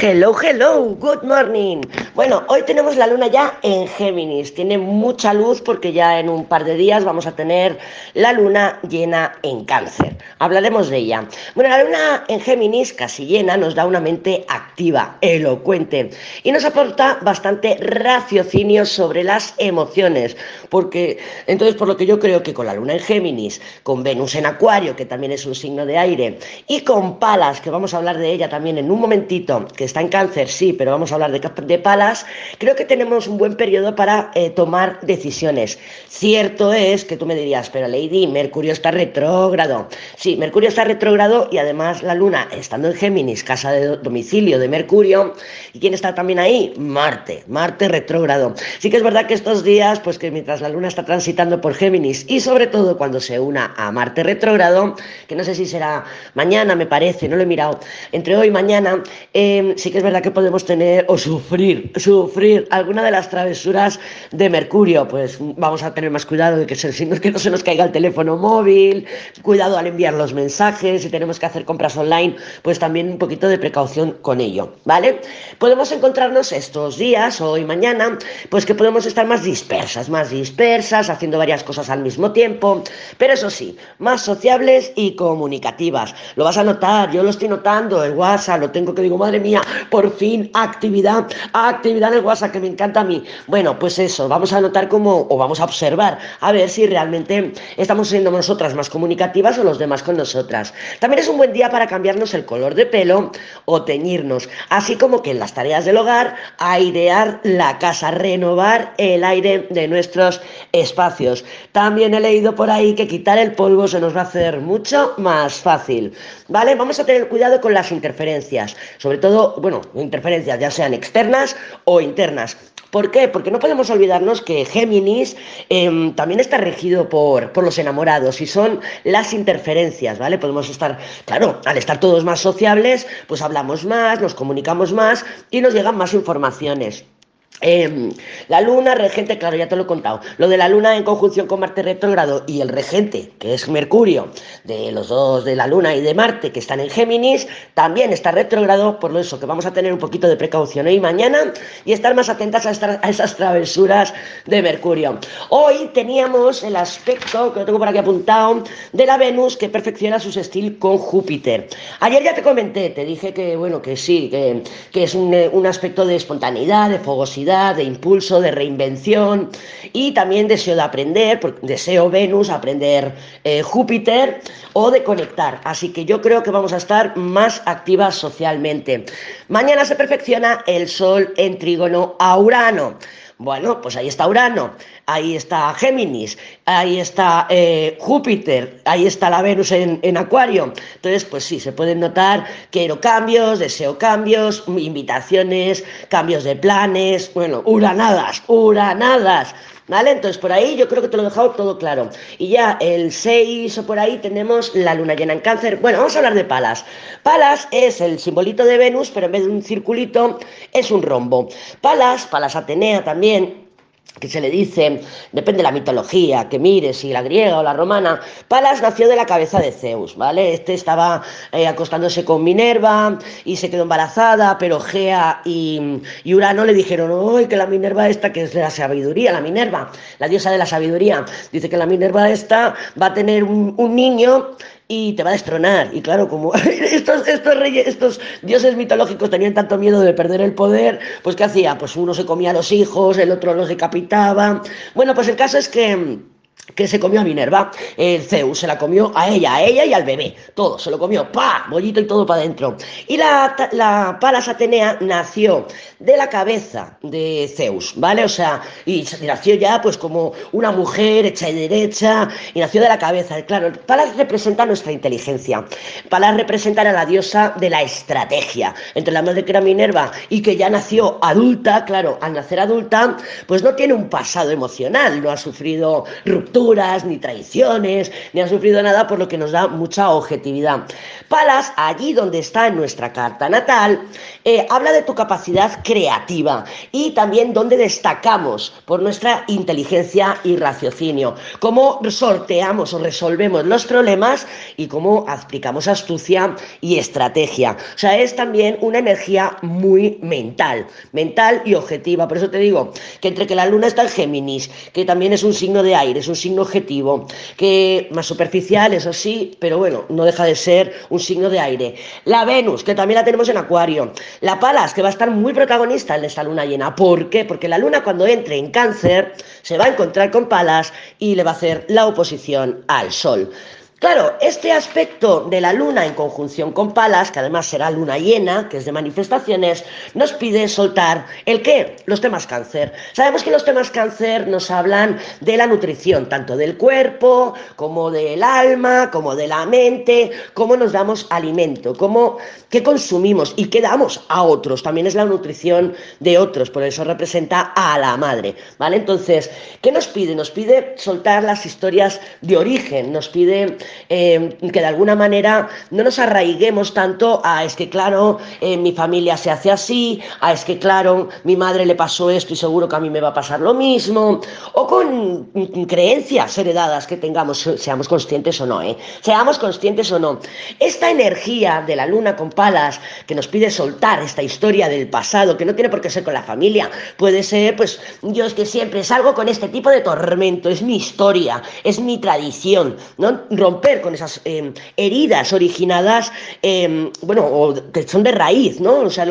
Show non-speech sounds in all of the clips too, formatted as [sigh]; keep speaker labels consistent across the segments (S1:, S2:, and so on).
S1: Hello, hello, good morning. Bueno, hoy tenemos la luna ya en Géminis. Tiene mucha luz porque ya en un par de días vamos a tener la luna llena en cáncer. Hablaremos de ella. Bueno, la luna en Géminis, casi llena, nos da una mente activa, elocuente y nos aporta bastante raciocinio sobre las emociones. Porque, entonces, por lo que yo creo que con la luna en Géminis, con Venus en Acuario, que también es un signo de aire, y con Palas, que vamos a hablar de ella también en un momentito, que está en cáncer, sí, pero vamos a hablar de, de palas, creo que tenemos un buen periodo para eh, tomar decisiones. Cierto es que tú me dirías, pero Lady, Mercurio está retrógrado. Sí, Mercurio está retrógrado y además la Luna, estando en Géminis, casa de domicilio de Mercurio, ¿y quién está también ahí? Marte, Marte retrógrado. Sí que es verdad que estos días, pues que mientras la Luna está transitando por Géminis y sobre todo cuando se una a Marte retrógrado, que no sé si será mañana, me parece, no lo he mirado, entre hoy y mañana, eh, sí que es verdad que podemos tener o sufrir, sufrir alguna de las travesuras de Mercurio. Pues vamos a tener más cuidado de que, que no se nos caiga el teléfono móvil, cuidado al enviar los mensajes, si tenemos que hacer compras online, pues también un poquito de precaución con ello, ¿vale? Podemos encontrarnos estos días, hoy, mañana, pues que podemos estar más dispersas, más dispersas, haciendo varias cosas al mismo tiempo, pero eso sí, más sociables y comunicativas. Lo vas a notar, yo lo estoy notando en WhatsApp, lo tengo que digo, madre mía, por fin actividad, actividad en el WhatsApp que me encanta a mí. Bueno, pues eso, vamos a notar cómo, o vamos a observar, a ver si realmente estamos siendo nosotras más comunicativas o los demás con nosotras. También es un buen día para cambiarnos el color de pelo o teñirnos, así como que en las tareas del hogar, airear la casa, renovar el aire de nuestros espacios. También he leído por ahí que quitar el polvo se nos va a hacer mucho más fácil. ¿Vale? Vamos a tener cuidado con las interferencias, sobre todo, bueno, interferencias ya sean externas o internas. ¿Por qué? Porque no podemos olvidarnos que Géminis em, también está regido por, por los enamorados y son las interferencias, ¿vale? Podemos estar, claro, al estar todos más sociables, pues hablamos más, nos comunicamos más y nos llegan más informaciones. Em, la luna regente, claro, ya te lo he contado. Lo de la luna en conjunción con Marte retrógrado y el regente, que es Mercurio, de los dos de la luna y de Marte, que están en Géminis, también está retrógrado, por lo eso que vamos a tener un poquito de precaución hoy y mañana y estar más atentas a, esas travesuras de Mercurio. Hoy teníamos el aspecto, que lo tengo por aquí apuntado, de la Venus que perfecciona su sextil con Júpiter. Ayer ya te comenté, te dije que, bueno, que sí, que, que es un, un aspecto de espontaneidad, de fogosidad de impulso, de reinvención y también deseo de aprender, deseo Venus, aprender eh, Júpiter o de conectar. Así que yo creo que vamos a estar más activas socialmente. Mañana se perfecciona el Sol en trígono a Urano. Bueno, pues ahí está Urano, ahí está Géminis, ahí está eh, Júpiter, ahí está la Venus en, en, Acuario. Entonces, pues sí, se pueden notar quiero cambios, deseo cambios, invitaciones, cambios de planes, bueno, uranadas, uranadas. ¿Vale? Entonces por ahí yo creo que te lo he dejado todo claro. Y ya el 6 o por ahí tenemos la luna llena en cáncer. Bueno, vamos a hablar de Palas. Palas es el simbolito de Venus, pero en vez de un circulito es un rombo. Palas, Palas Atenea también, que se le dice, depende de la mitología, que mire si la griega o la romana, Palas nació de la cabeza de Zeus, ¿vale? Este estaba eh, acostándose con Minerva y se quedó embarazada, pero Gea y, Urano le dijeron, ¡ay, que la Minerva esta, que es de la sabiduría, la Minerva, la diosa de la sabiduría, dice que la Minerva esta va a tener un, un niño y te va a destronar. Y claro, como [laughs] estos, estos reyes, estos dioses mitológicos tenían tanto miedo de perder el poder, pues ¿qué hacía? Pues uno se comía a los hijos, el otro los decapitaba. Bueno, pues el caso es que que se comió a Minerva, Zeus se la comió a ella, a ella y al bebé, todo, se lo comió, pa, bollito y todo para adentro. Y la, la Palas Atenea nació de la cabeza de Zeus, ¿vale? O sea, y nació ya pues como una mujer hecha y derecha, y nació de la cabeza. Claro, Palas representa nuestra inteligencia, Palas representa a la diosa de la estrategia, entre la madre que era Minerva y que ya nació adulta, claro, al nacer adulta, pues no tiene un pasado emocional, no ha sufrido ruptura ni traiciones, ni ha sufrido nada, por lo que nos da mucha objetividad. Palas, allí donde está nuestra carta natal, eh, habla de tu capacidad creativa y también dónde destacamos por nuestra inteligencia y raciocinio, cómo sorteamos o resolvemos los problemas y cómo aplicamos astucia y estrategia. O sea, es también una energía muy mental, mental y objetiva. Por eso te digo que entre que la luna está en Géminis, que también es un signo de aire, es un signo objetivo, que más superficial, eso sí, pero bueno, no deja de ser un signo de aire. La Venus, que también la tenemos en Acuario. La Palas, que va a estar muy protagonista en esta luna llena. ¿Por qué? Porque la luna cuando entre en cáncer se va a encontrar con Palas y le va a hacer la oposición al Sol. Claro, este aspecto de la luna en conjunción con Palas, que además será luna llena, que es de manifestaciones, nos pide soltar el qué, los temas cáncer. Sabemos que los temas cáncer nos hablan de la nutrición, tanto del cuerpo como del alma, como de la mente, cómo nos damos alimento, cómo qué consumimos y qué damos a otros. También es la nutrición de otros, por eso representa a la madre, ¿vale? Entonces, ¿qué nos pide? Nos pide soltar las historias de origen, nos pide eh, que de alguna manera no nos arraiguemos tanto a es que claro, en mi familia se hace así, a es que claro, mi madre le pasó esto y seguro que a mí me va a pasar lo mismo, o con creencias heredadas que tengamos, seamos conscientes o no, ¿eh? seamos conscientes o no. Esta energía de la luna con palas que nos pide soltar esta historia del pasado, que no tiene por qué ser con la familia, puede ser, pues yo es que siempre salgo con este tipo de tormento, es mi historia, es mi tradición, ¿no? Con esas em, heridas originadas, em, bueno, o que son de raíz, ¿no? O sea,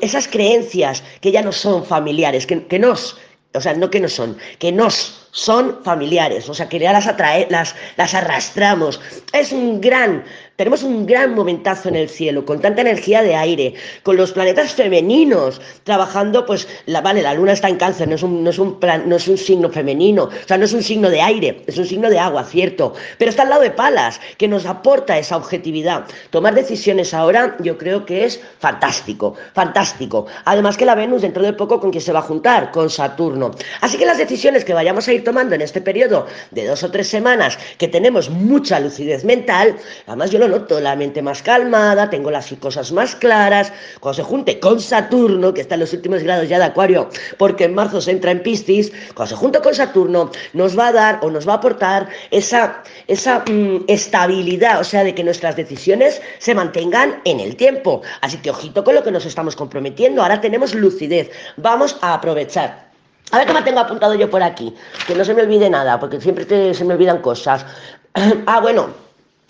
S1: esas creencias que ya no son familiares, que, que nos, o sea, no que no son, que nos son familiares, o sea, que ya las, atrae, las, las arrastramos. Es un gran tenemos un gran momentazo en el cielo, con tanta energía de aire, con los planetas femeninos trabajando, pues, la, vale, la luna está en cáncer, no es, un, no, es un plan, no es un signo femenino, o sea, no es un signo de aire, es un signo de agua, cierto, pero está al lado de Palas, que nos aporta esa objetividad. Tomar decisiones ahora yo creo que es fantástico, fantástico. Además que la Venus dentro de poco con quien se va a juntar, con Saturno. Así que las decisiones que vayamos a ir tomando en este periodo de dos o tres semanas, que tenemos mucha lucidez mental, además yo lo noto la mente más calmada, tengo las cosas más claras. Cuando se junte con Saturno, que está en los últimos grados ya de Acuario, porque en marzo se entra en Piscis, cuando se junte con Saturno, nos va a dar o nos va a aportar esa, esa mm, estabilidad, o sea, de que nuestras decisiones se mantengan en el tiempo. Así que ojito con lo que nos estamos comprometiendo. Ahora tenemos lucidez. Vamos a aprovechar. A ver qué me tengo apuntado yo por aquí, que no se me olvide nada, porque siempre se me olvidan cosas. [clears throat] ah, bueno,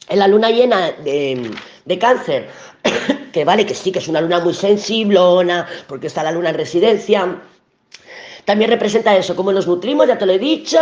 S1: en la luna llena de, cáncer, [clears throat] que vale, que sí, que es una luna muy sensiblona, porque está la luna en residencia, también representa eso, cómo nos nutrimos, ya te lo he dicho,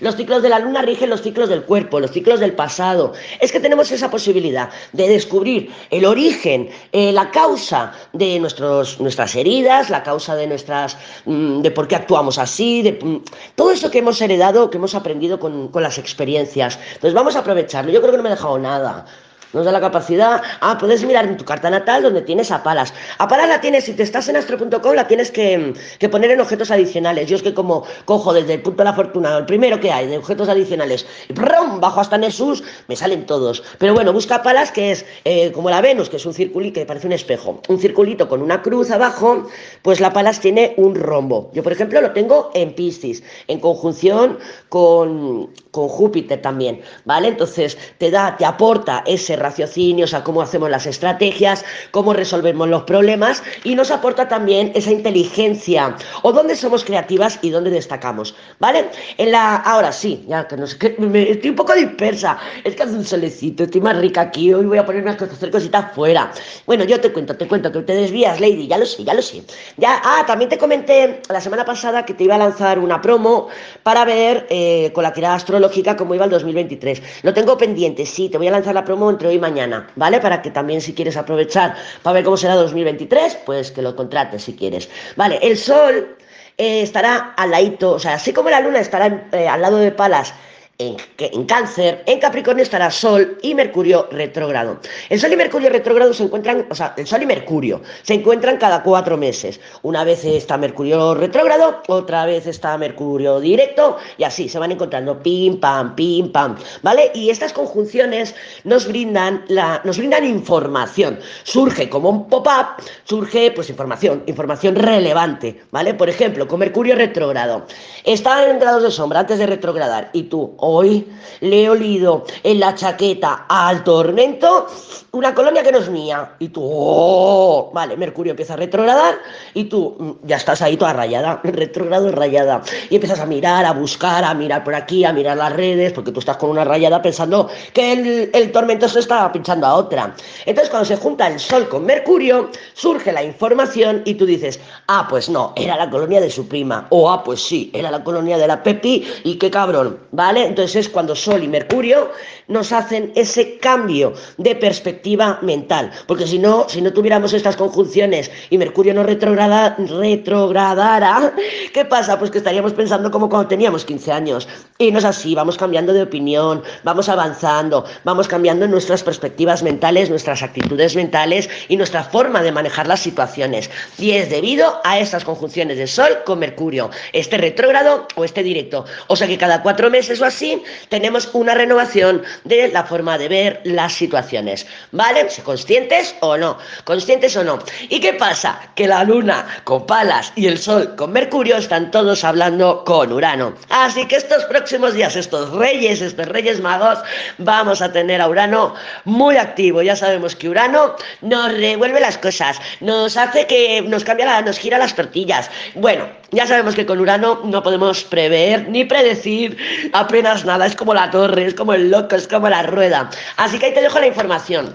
S1: los ciclos de la luna rigen los ciclos del cuerpo, los ciclos del pasado. Es que tenemos esa posibilidad de descubrir el origen, eh, la causa de nuestros, nuestras heridas, la causa de nuestras, mm, de por qué actuamos así, de mm, todo eso que hemos heredado, que hemos aprendido con, con las experiencias. Entonces vamos a aprovecharlo. Yo creo que no me he dejado nada nos da la capacidad. Ah, puedes mirar en tu carta natal donde tienes a Palas. A Palas la tienes, si te estás en astro.com, la tienes que, poner en objetos adicionales. Yo es que como cojo desde el punto de la fortuna, el primero que hay, de objetos adicionales, y bajo hasta Nessus, me salen todos. Pero bueno, busca Palas, que es eh, como la Venus, que es un circulito, que parece un espejo. Un circulito con una cruz abajo, pues la Palas tiene un rombo. Yo, por ejemplo, lo tengo en Piscis, en conjunción con, con Júpiter también, ¿vale? Entonces, te da, te aporta ese raciocinio, o sea, cómo hacemos las estrategias, cómo resolvemos los problemas y nos aporta también esa inteligencia o dónde somos creativas y dónde destacamos, ¿vale? En la, ahora sí, ya que no sé, que me, estoy un poco dispersa, es que hace un solecito, estoy más rica aquí, hoy voy a ponerme a hacer cositas fuera. Bueno, yo te cuento, te cuento que te desvías, Lady, ya lo sé, ya lo sé. Ya, ah, también te comenté la semana pasada que te iba a lanzar una promo para ver eh, con la tirada astrológica cómo iba el 2023. Lo tengo pendiente, sí, te voy a lanzar la promo entre hoy mañana, ¿vale? Para que también si quieres aprovechar para ver cómo será 2023, pues que lo contrates si quieres. Vale, el sol eh, estará al ladito, o sea, así como la luna estará eh, al lado de Palas en, en, cáncer, en Capricornio estará Sol y Mercurio retrógrado. El Sol y Mercurio retrógrado se encuentran, o sea, el Sol y Mercurio se encuentran cada cuatro meses. Una vez está Mercurio retrógrado, otra vez está Mercurio directo y así se van encontrando pim, pam, pim, pam, ¿vale? Y estas conjunciones nos brindan, la, nos brindan información. Surge como un pop-up, surge pues información, información relevante, ¿vale? Por ejemplo, con Mercurio retrógrado. Está en grados de sombra antes de retrogradar y tú Hoy le he olido en la chaqueta al tormento una colonia que no es mía. Y tú, oh, vale, Mercurio empieza a retrogradar y tú mm, ya estás ahí toda rayada, [laughs] retrogrado rayada. Y empiezas a mirar, a buscar, a mirar por aquí, a mirar las redes, porque tú estás con una rayada pensando que el, el tormento se está pinchando a otra. Entonces, cuando se junta el Sol con Mercurio, surge la información y tú dices, ah, pues no, era la colonia de su prima. O, ah, pues sí, era la colonia de la Pepi y qué cabrón, ¿vale? Entonces es cuando Sol y Mercurio nos hacen ese cambio de perspectiva mental. Porque si no, si no tuviéramos estas conjunciones y Mercurio no retrograda, retrogradara, ¿qué pasa? Pues que estaríamos pensando como cuando teníamos 15 años. Y no es así, vamos cambiando de opinión, vamos avanzando, vamos cambiando nuestras perspectivas mentales, nuestras actitudes mentales y nuestra forma de manejar las situaciones. Y es debido a estas conjunciones de Sol con Mercurio, este retrógrado o este directo. O sea que cada cuatro meses o así, tenemos una renovación de la forma de ver las situaciones. ¿Vale? ¿Conscientes o no? ¿Conscientes o no? ¿Y qué pasa? Que la luna con Palas y el sol con Mercurio están todos hablando con Urano. Así que estos próximos días, estos reyes, estos reyes magos, vamos a tener a Urano muy activo. Ya sabemos que Urano nos revuelve las cosas, nos hace que nos cambia, nos gira las tortillas. Bueno, ya sabemos que con Urano no podemos prever ni predecir apenas nada, es como la torre, es como el loco, es como la rueda. Así que ahí te dejo la información.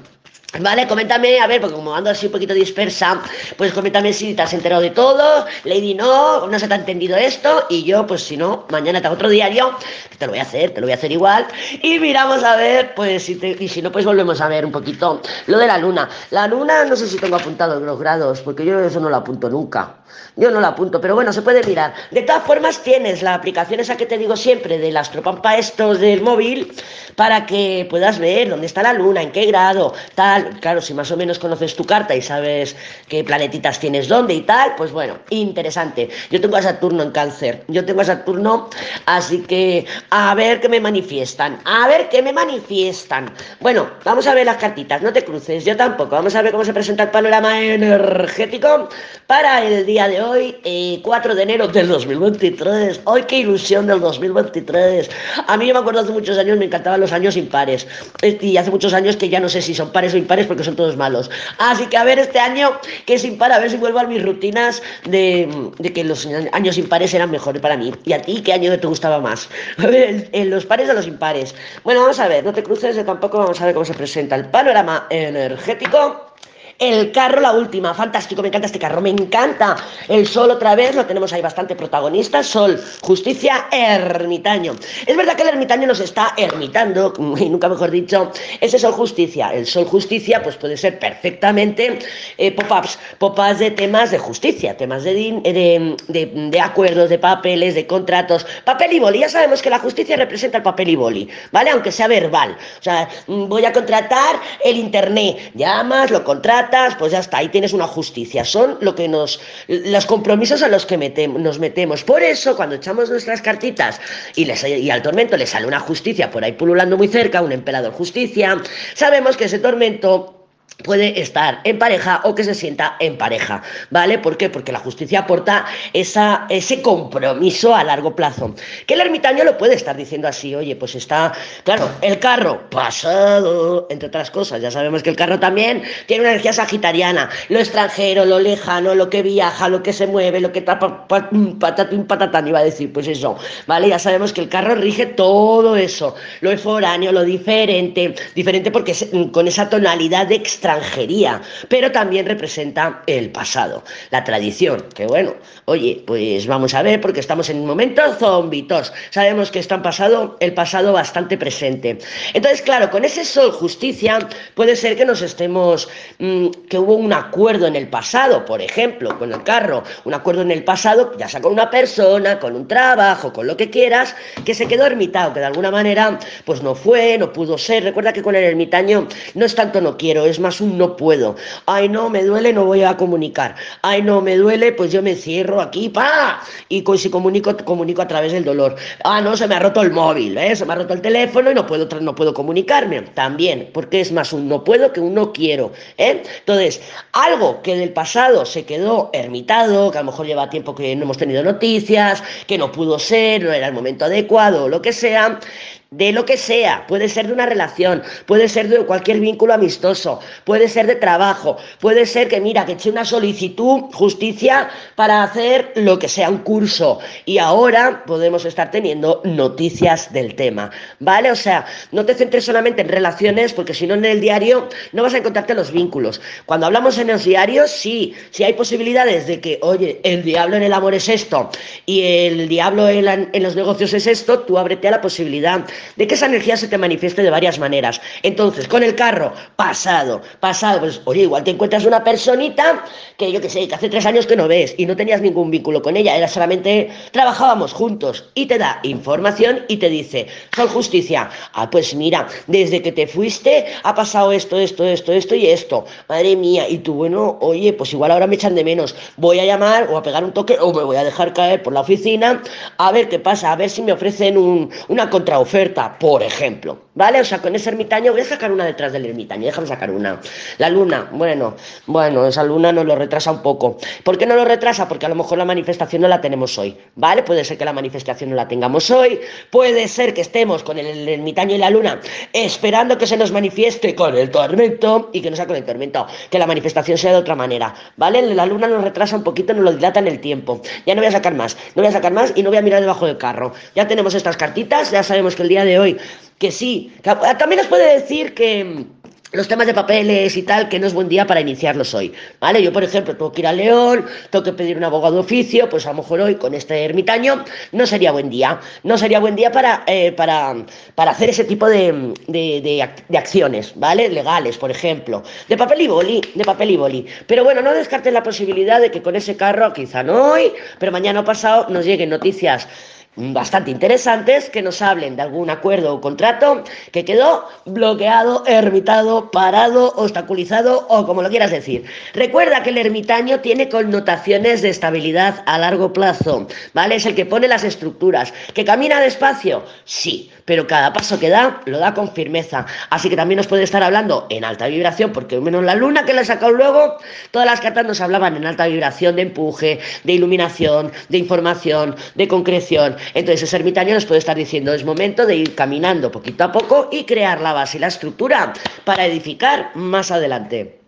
S1: Vale, coméntame, a ver, porque como ando así un poquito dispersa, pues coméntame si te has enterado de todo, Lady no, no se te ha entendido esto, y yo, pues si no, mañana te hago otro diario, te lo voy a hacer, te lo voy a hacer igual, y miramos a ver, pues si te, y si no, pues volvemos a ver un poquito lo de la luna. La luna, no sé si tengo apuntado los grados, porque yo eso no lo apunto nunca. Yo no lo apunto, pero bueno, se puede mirar. De todas formas, tienes la aplicación esa que te digo siempre del astropampa estos del móvil para que puedas ver dónde está la luna, en qué grado, tal claro, si más o menos conoces tu carta y sabes qué planetitas tienes dónde y tal, pues bueno, interesante. Yo tengo a Saturno en cáncer, yo tengo a Saturno, así que a ver qué me manifiestan, a ver qué me manifiestan. Bueno, vamos a ver las cartitas, no te cruces, yo tampoco. Vamos a ver cómo se presenta el panorama energético para el día de hoy, 4 eh, de enero del 2023. Hoy qué ilusión del 2023. A mí me acuerdo hace muchos años, me encantaban los años impares. Y hace muchos años que ya no sé si son pares o impares porque son todos malos. Así que a ver este año que es impar, a ver si vuelvo a mis rutinas de, que los años impares eran mejores para mí. ¿Y a ti qué año te gustaba más? En los pares o los impares. Bueno, vamos a ver, no te cruces de tampoco, vamos a ver cómo se presenta el panorama energético el carro, la última, fantástico, me encanta este carro, me encanta. El sol otra vez, lo tenemos ahí bastante protagonista. Sol, justicia, ermitaño. Es verdad que el ermitaño nos está ermitando, [laughs] y nunca mejor dicho, ese sol justicia. El sol justicia, pues puede ser perfectamente eh, pop-ups, pop-ups de temas de justicia, temas de, de, de, acuerdos, de papeles, de contratos. Papel y boli, ya sabemos que la justicia representa el papel y boli, ¿vale? Aunque sea verbal. O sea, mm, voy a contratar el internet, llamas, lo contratas pues ya está, ahí tienes una justicia. Son lo que nos, los compromisos a los que nos metemos. Por eso, cuando echamos nuestras cartitas y, al tormento le sale una justicia por ahí pululando muy cerca, un emperador justicia, sabemos que ese tormento puede estar en pareja o que se sienta en pareja, ¿vale? ¿Por qué? Porque la justicia aporta esa, ese compromiso a largo plazo. Que el ermitaño lo puede estar diciendo así, oye, pues está, claro, el carro pasado, entre otras cosas, ya sabemos que el carro también tiene una energía sagitariana, lo extranjero, lo lejano, lo que viaja, lo que se mueve, lo que tapa, patatín, patatán, iba a decir, pues eso, ¿vale? Ya sabemos que el carro rige todo eso, lo foráneo, lo diferente, diferente porque con esa tonalidad de extranjería, pero también representa el pasado, la tradición, que bueno, oye, pues vamos a ver, porque estamos en un momento zombitos, sabemos que está en pasado, el pasado bastante presente. Entonces, claro, con ese sol justicia puede ser que nos estemos, mm, que hubo un acuerdo en el pasado, por ejemplo, con el carro, un acuerdo en el pasado, ya sea con una persona, con un trabajo, con lo que quieras, que se quedó ermitado, que de alguna manera, pues no fue, no pudo ser. Recuerda que con el ermitaño no es tanto no quiero, es más un no puedo. Ay, no, me duele, no voy a comunicar. Ay, no, me duele, pues yo me cierro aquí, pa, y si comunico, comunico a través del dolor. Ah, no, se me ha roto el móvil, ¿eh? se me ha roto el teléfono y no puedo, no puedo comunicarme. También, porque es más un no puedo que un no quiero. ¿eh? Entonces, algo que del pasado se quedó ermitado, que a lo mejor lleva tiempo que no hemos tenido noticias, que no pudo ser, no era el momento adecuado, o lo que sea, de lo que sea, puede ser de una relación, puede ser de cualquier vínculo amistoso, puede ser de trabajo, puede ser que mira, que eche una solicitud, justicia, para hacer lo que sea un curso y ahora podemos estar teniendo noticias del tema, ¿vale? O sea, no te centres solamente en relaciones porque si no en el diario no vas a encontrarte los vínculos. Cuando hablamos en los diarios, sí, sí hay posibilidades de que, oye, el diablo en el amor es esto y el diablo en, en los negocios es esto, tú ábrete a la posibilidad de que esa energía se te manifieste de varias maneras. Entonces, con el carro, pasado, pasado, pues oye, igual te encuentras una personita que yo que sé, que hace tres años que no ves y no tenías ningún vínculo con ella, era solamente trabajábamos juntos y te da información y te dice, Sol Justicia, ah, pues mira, desde que te fuiste ha pasado esto, esto, esto, esto y esto, madre mía, y tú, bueno, oye, pues igual ahora me echan de menos, voy a llamar o a pegar un toque o me voy a dejar caer por la oficina a ver qué pasa, a ver si me ofrecen una contraoferta por ejemplo, ¿vale? O sea, con ese ermitaño, voy a sacar una detrás del ermitaño, déjame sacar una. La luna, bueno, bueno, esa luna nos lo retrasa un poco. ¿Por qué no lo retrasa? Porque a lo mejor la manifestación no la tenemos hoy, ¿vale? Puede ser que la manifestación no la tengamos hoy, puede ser que estemos con el ermitaño y la luna esperando que se nos manifieste con el tormento y que no sea con el tormento, que la manifestación sea de otra manera, ¿vale? La luna nos retrasa un poquito, nos lo dilata en el tiempo. Ya no voy a sacar más, no voy a sacar más y no voy a mirar debajo del carro. Ya tenemos estas cartitas, ya sabemos que el día de hoy, que sí, también nos puede decir que los temas de papeles y tal, que no es buen día para iniciarlos hoy, ¿vale? Yo, por ejemplo, tengo que ir a León, tengo que pedir un abogado de oficio, pues a lo mejor hoy con este ermitaño no sería buen día, no sería buen día para, eh, para, para hacer ese tipo de, de, de, acciones, ¿vale? Legales, por ejemplo, de papel y boli, de papel y boli. Pero bueno, no descartes la posibilidad de que con ese carro, quizá no hoy, pero mañana o pasado nos lleguen noticias bastante interesantes que nos hablen de algún acuerdo o contrato que quedó bloqueado, ermitado, parado, obstaculizado o como lo quieras decir. Recuerda que el ermitaño tiene connotaciones de estabilidad a largo plazo, ¿vale? Es el que pone las estructuras. ¿Que camina despacio? Sí, pero cada paso que da lo da con firmeza. Así que también nos puede estar hablando en alta vibración, porque menos la luna que le he sacado luego, todas las cartas nos hablaban en alta vibración de empuje, de iluminación, de información, de concreción. Entonces ese ermitaño nos puede estar diciendo, es momento de ir caminando poquito a poco y crear la base y la estructura para edificar más adelante.